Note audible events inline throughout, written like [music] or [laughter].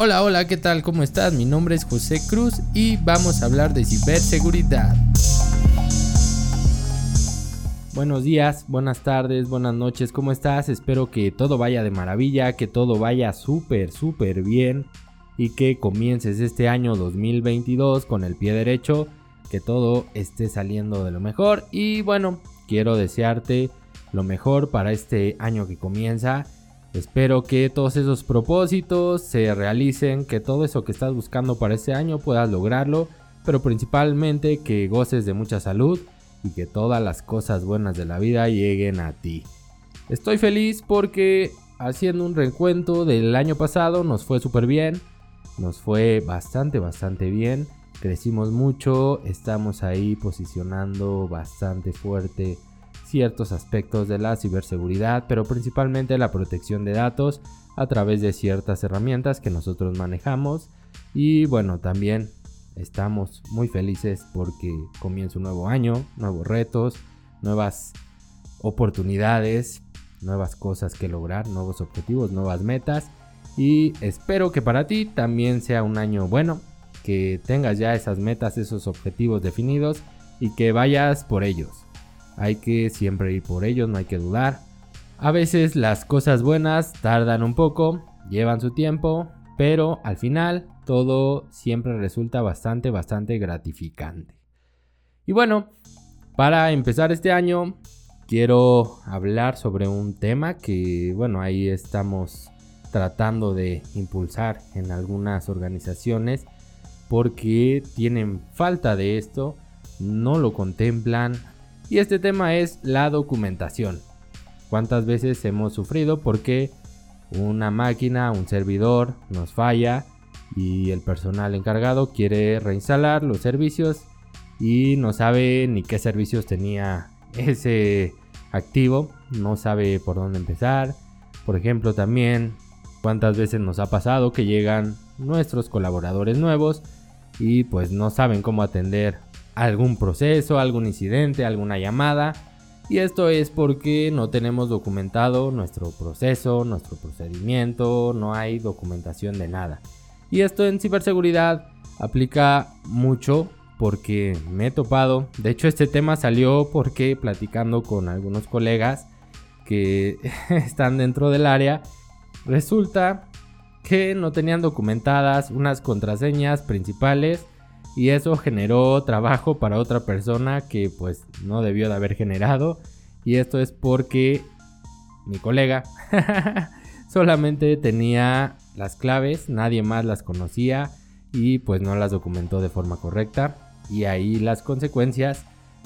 Hola, hola, ¿qué tal? ¿Cómo estás? Mi nombre es José Cruz y vamos a hablar de ciberseguridad. Buenos días, buenas tardes, buenas noches, ¿cómo estás? Espero que todo vaya de maravilla, que todo vaya súper, súper bien y que comiences este año 2022 con el pie derecho, que todo esté saliendo de lo mejor y bueno, quiero desearte lo mejor para este año que comienza Espero que todos esos propósitos se realicen, que todo eso que estás buscando para este año puedas lograrlo, pero principalmente que goces de mucha salud y que todas las cosas buenas de la vida lleguen a ti. Estoy feliz porque haciendo un recuento del año pasado nos fue súper bien, nos fue bastante, bastante bien, crecimos mucho, estamos ahí posicionando bastante fuerte ciertos aspectos de la ciberseguridad, pero principalmente la protección de datos a través de ciertas herramientas que nosotros manejamos. Y bueno, también estamos muy felices porque comienza un nuevo año, nuevos retos, nuevas oportunidades, nuevas cosas que lograr, nuevos objetivos, nuevas metas. Y espero que para ti también sea un año bueno, que tengas ya esas metas, esos objetivos definidos y que vayas por ellos. Hay que siempre ir por ellos, no hay que dudar. A veces las cosas buenas tardan un poco, llevan su tiempo, pero al final todo siempre resulta bastante, bastante gratificante. Y bueno, para empezar este año, quiero hablar sobre un tema que, bueno, ahí estamos tratando de impulsar en algunas organizaciones porque tienen falta de esto, no lo contemplan, y este tema es la documentación. ¿Cuántas veces hemos sufrido porque una máquina, un servidor nos falla y el personal encargado quiere reinstalar los servicios y no sabe ni qué servicios tenía ese activo, no sabe por dónde empezar. Por ejemplo, también cuántas veces nos ha pasado que llegan nuestros colaboradores nuevos y pues no saben cómo atender algún proceso, algún incidente, alguna llamada. Y esto es porque no tenemos documentado nuestro proceso, nuestro procedimiento, no hay documentación de nada. Y esto en ciberseguridad aplica mucho porque me he topado. De hecho, este tema salió porque platicando con algunos colegas que [laughs] están dentro del área, resulta que no tenían documentadas unas contraseñas principales y eso generó trabajo para otra persona que pues no debió de haber generado y esto es porque mi colega [laughs] solamente tenía las claves, nadie más las conocía y pues no las documentó de forma correcta y ahí las consecuencias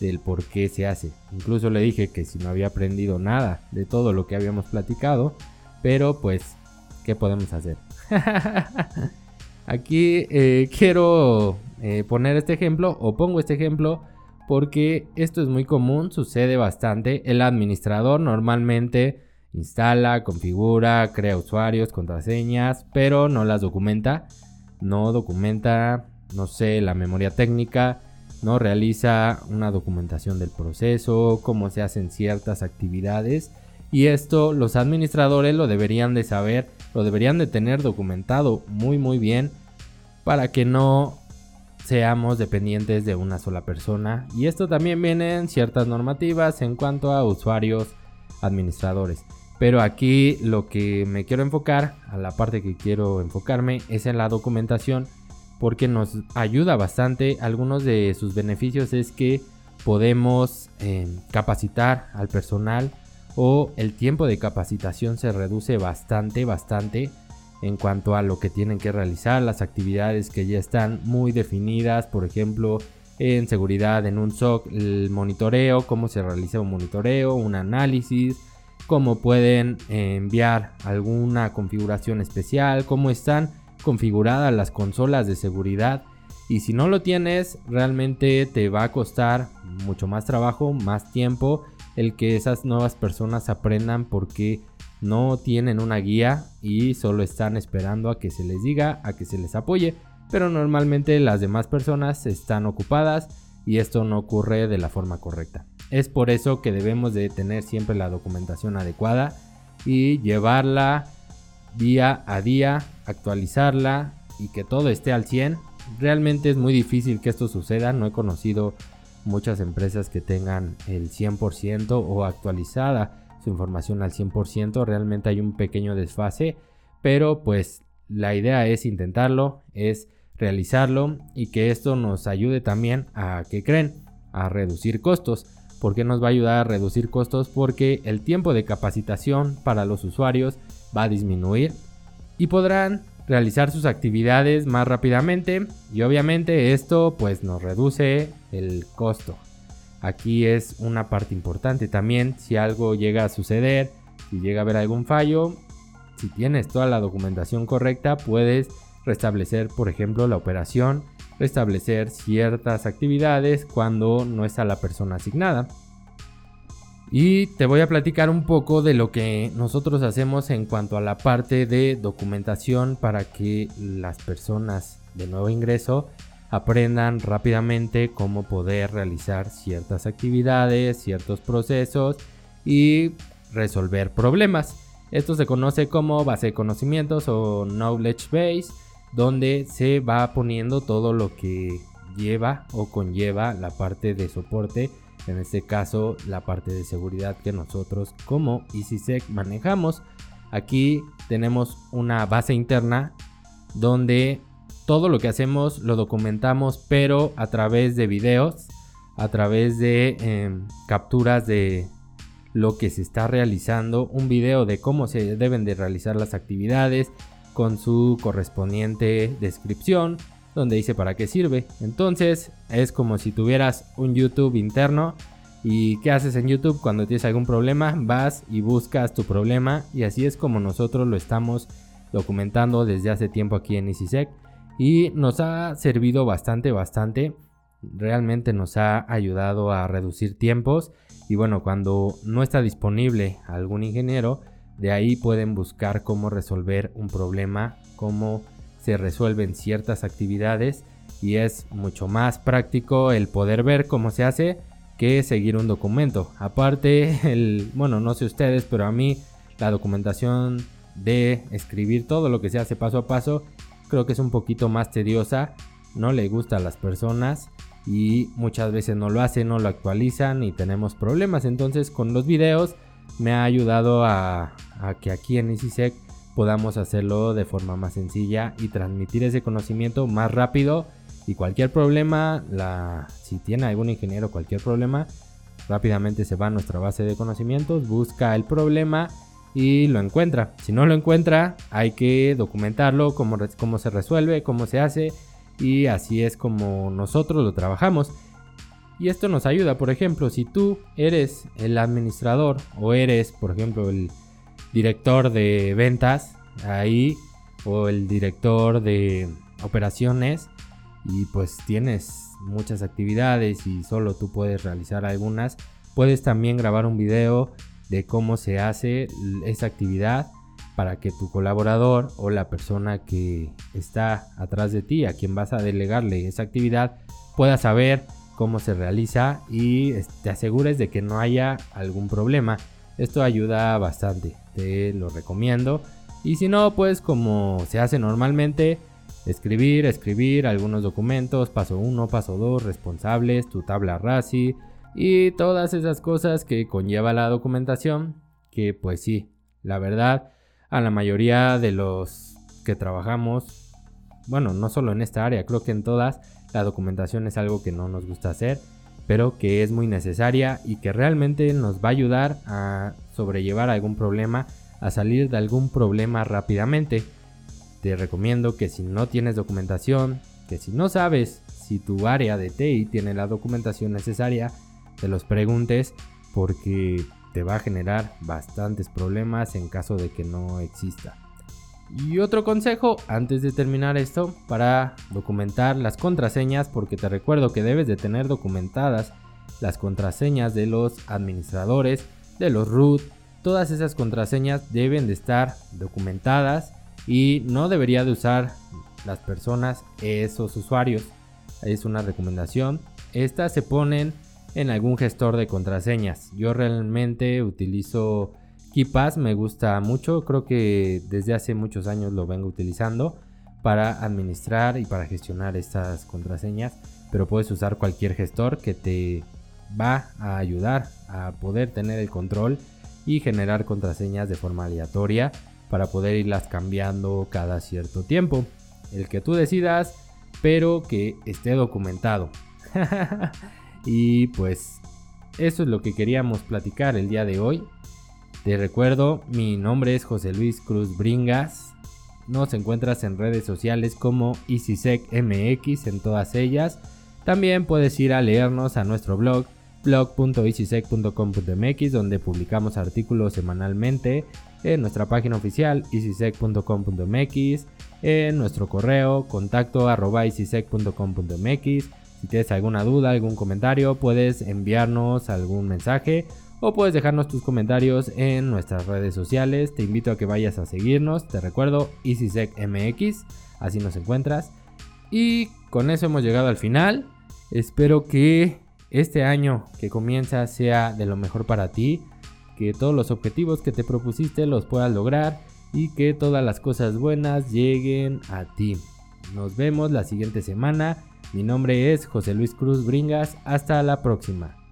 del por qué se hace. Incluso le dije que si no había aprendido nada de todo lo que habíamos platicado, pero pues, ¿qué podemos hacer? [laughs] Aquí eh, quiero eh, poner este ejemplo o pongo este ejemplo porque esto es muy común, sucede bastante. El administrador normalmente instala, configura, crea usuarios, contraseñas, pero no las documenta. No documenta, no sé, la memoria técnica, no realiza una documentación del proceso, cómo se hacen ciertas actividades. Y esto los administradores lo deberían de saber, lo deberían de tener documentado muy muy bien para que no seamos dependientes de una sola persona. Y esto también viene en ciertas normativas en cuanto a usuarios administradores. Pero aquí lo que me quiero enfocar, a la parte que quiero enfocarme, es en la documentación porque nos ayuda bastante. Algunos de sus beneficios es que podemos eh, capacitar al personal o el tiempo de capacitación se reduce bastante, bastante en cuanto a lo que tienen que realizar, las actividades que ya están muy definidas, por ejemplo, en seguridad en un SOC, el monitoreo, cómo se realiza un monitoreo, un análisis, cómo pueden enviar alguna configuración especial, cómo están configuradas las consolas de seguridad. Y si no lo tienes, realmente te va a costar mucho más trabajo, más tiempo el que esas nuevas personas aprendan porque no tienen una guía y solo están esperando a que se les diga, a que se les apoye, pero normalmente las demás personas están ocupadas y esto no ocurre de la forma correcta. Es por eso que debemos de tener siempre la documentación adecuada y llevarla día a día actualizarla y que todo esté al 100. Realmente es muy difícil que esto suceda, no he conocido muchas empresas que tengan el 100% o actualizada su información al 100%, realmente hay un pequeño desfase, pero pues la idea es intentarlo, es realizarlo y que esto nos ayude también a que creen, a reducir costos. ¿Por qué nos va a ayudar a reducir costos? Porque el tiempo de capacitación para los usuarios va a disminuir y podrán realizar sus actividades más rápidamente y obviamente esto pues nos reduce el costo. Aquí es una parte importante también si algo llega a suceder, si llega a haber algún fallo, si tienes toda la documentación correcta puedes restablecer por ejemplo la operación, restablecer ciertas actividades cuando no está la persona asignada. Y te voy a platicar un poco de lo que nosotros hacemos en cuanto a la parte de documentación para que las personas de nuevo ingreso aprendan rápidamente cómo poder realizar ciertas actividades, ciertos procesos y resolver problemas. Esto se conoce como base de conocimientos o knowledge base, donde se va poniendo todo lo que lleva o conlleva la parte de soporte en este caso la parte de seguridad que nosotros como EasySec manejamos. Aquí tenemos una base interna donde todo lo que hacemos lo documentamos pero a través de videos, a través de em, capturas de lo que se está realizando, un video de cómo se deben de realizar las actividades con su correspondiente descripción, donde dice para qué sirve. Entonces es como si tuvieras un YouTube interno. ¿Y qué haces en YouTube cuando tienes algún problema? Vas y buscas tu problema y así es como nosotros lo estamos documentando desde hace tiempo aquí en EasySec y nos ha servido bastante, bastante. Realmente nos ha ayudado a reducir tiempos y bueno, cuando no está disponible algún ingeniero, de ahí pueden buscar cómo resolver un problema, cómo se resuelven ciertas actividades y es mucho más práctico el poder ver cómo se hace que seguir un documento. Aparte, [laughs] el, bueno, no sé ustedes, pero a mí la documentación de escribir todo lo que se hace paso a paso creo que es un poquito más tediosa, no le gusta a las personas y muchas veces no lo hacen, no lo actualizan y tenemos problemas. Entonces con los videos me ha ayudado a, que aquí en EasySec podamos hacerlo de forma más sencilla y transmitir ese conocimiento más rápido y cualquier problema, la, si tiene algún ingeniero cualquier problema, rápidamente se va a nuestra base de conocimientos, busca el problema y lo encuentra. Si no lo encuentra, hay que documentarlo, cómo, se resuelve, cómo se hace y así es como nosotros lo trabajamos. Y esto nos ayuda, por ejemplo, si tú eres el administrador o eres, por ejemplo, el director de ventas ahí o el director de operaciones y pues tienes muchas actividades y solo tú puedes realizar algunas, puedes también grabar un video de cómo se hace esa actividad para que tu colaborador o la persona que está atrás de ti, a quien vas a delegarle esa actividad, pueda saber cómo se realiza y te asegures de que no haya algún problema. Esto ayuda bastante, te lo recomiendo. Y si no, pues como se hace normalmente, escribir, escribir algunos documentos, paso 1, paso 2, responsables, tu tabla RASI y todas esas cosas que conlleva la documentación, que pues sí, la verdad, a la mayoría de los que trabajamos, bueno, no solo en esta área, creo que en todas, la documentación es algo que no nos gusta hacer pero que es muy necesaria y que realmente nos va a ayudar a sobrellevar algún problema, a salir de algún problema rápidamente. Te recomiendo que si no tienes documentación, que si no sabes si tu área de TI tiene la documentación necesaria, te los preguntes porque te va a generar bastantes problemas en caso de que no exista. Y otro consejo antes de terminar esto para documentar las contraseñas porque te recuerdo que debes de tener documentadas las contraseñas de los administradores, de los root, todas esas contraseñas deben de estar documentadas y no debería de usar las personas esos usuarios. Es una recomendación. Estas se ponen en algún gestor de contraseñas. Yo realmente utilizo KeePass me gusta mucho, creo que desde hace muchos años lo vengo utilizando para administrar y para gestionar estas contraseñas, pero puedes usar cualquier gestor que te va a ayudar a poder tener el control y generar contraseñas de forma aleatoria para poder irlas cambiando cada cierto tiempo. El que tú decidas, pero que esté documentado. [laughs] y pues eso es lo que queríamos platicar el día de hoy. Te recuerdo, mi nombre es José Luis Cruz Bringas. Nos encuentras en redes sociales como EasySecMX en todas ellas. También puedes ir a leernos a nuestro blog blog.easysec.com.mx donde publicamos artículos semanalmente en nuestra página oficial easysec.com.mx, en nuestro correo contacto arroba. Si tienes alguna duda, algún comentario, puedes enviarnos algún mensaje o puedes dejarnos tus comentarios en nuestras redes sociales. Te invito a que vayas a seguirnos. Te recuerdo EasySecMX, así nos encuentras. Y con eso hemos llegado al final. Espero que este año que comienza sea de lo mejor para ti, que todos los objetivos que te propusiste los puedas lograr y que todas las cosas buenas lleguen a ti. Nos vemos la siguiente semana. Mi nombre es José Luis Cruz Bringas. Hasta la próxima.